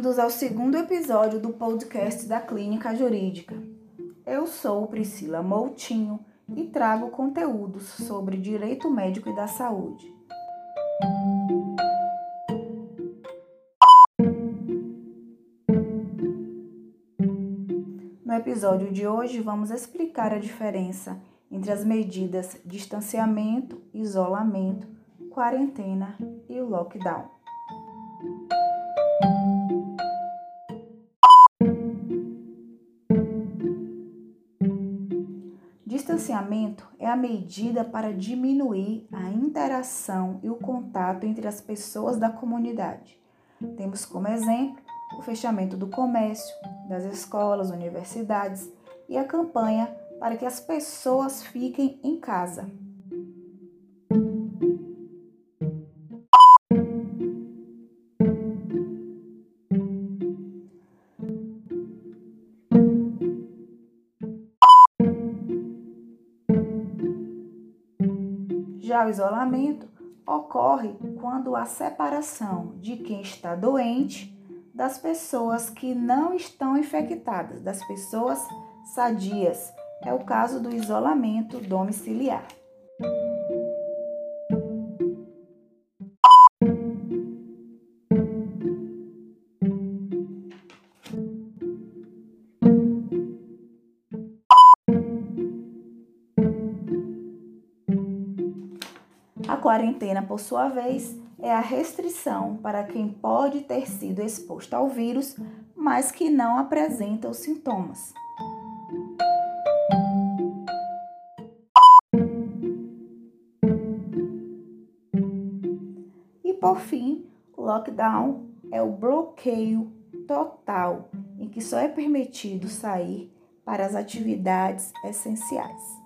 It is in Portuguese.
Bem-vindos ao segundo episódio do podcast da Clínica Jurídica. Eu sou Priscila Moutinho e trago conteúdos sobre direito médico e da saúde. No episódio de hoje, vamos explicar a diferença entre as medidas distanciamento, isolamento, quarentena e o lockdown. Distanciamento é a medida para diminuir a interação e o contato entre as pessoas da comunidade. Temos como exemplo o fechamento do comércio, das escolas, universidades e a campanha para que as pessoas fiquem em casa. Já o isolamento ocorre quando há separação de quem está doente das pessoas que não estão infectadas, das pessoas sadias. É o caso do isolamento domiciliar. A quarentena, por sua vez, é a restrição para quem pode ter sido exposto ao vírus, mas que não apresenta os sintomas. E por fim, o lockdown é o bloqueio total em que só é permitido sair para as atividades essenciais.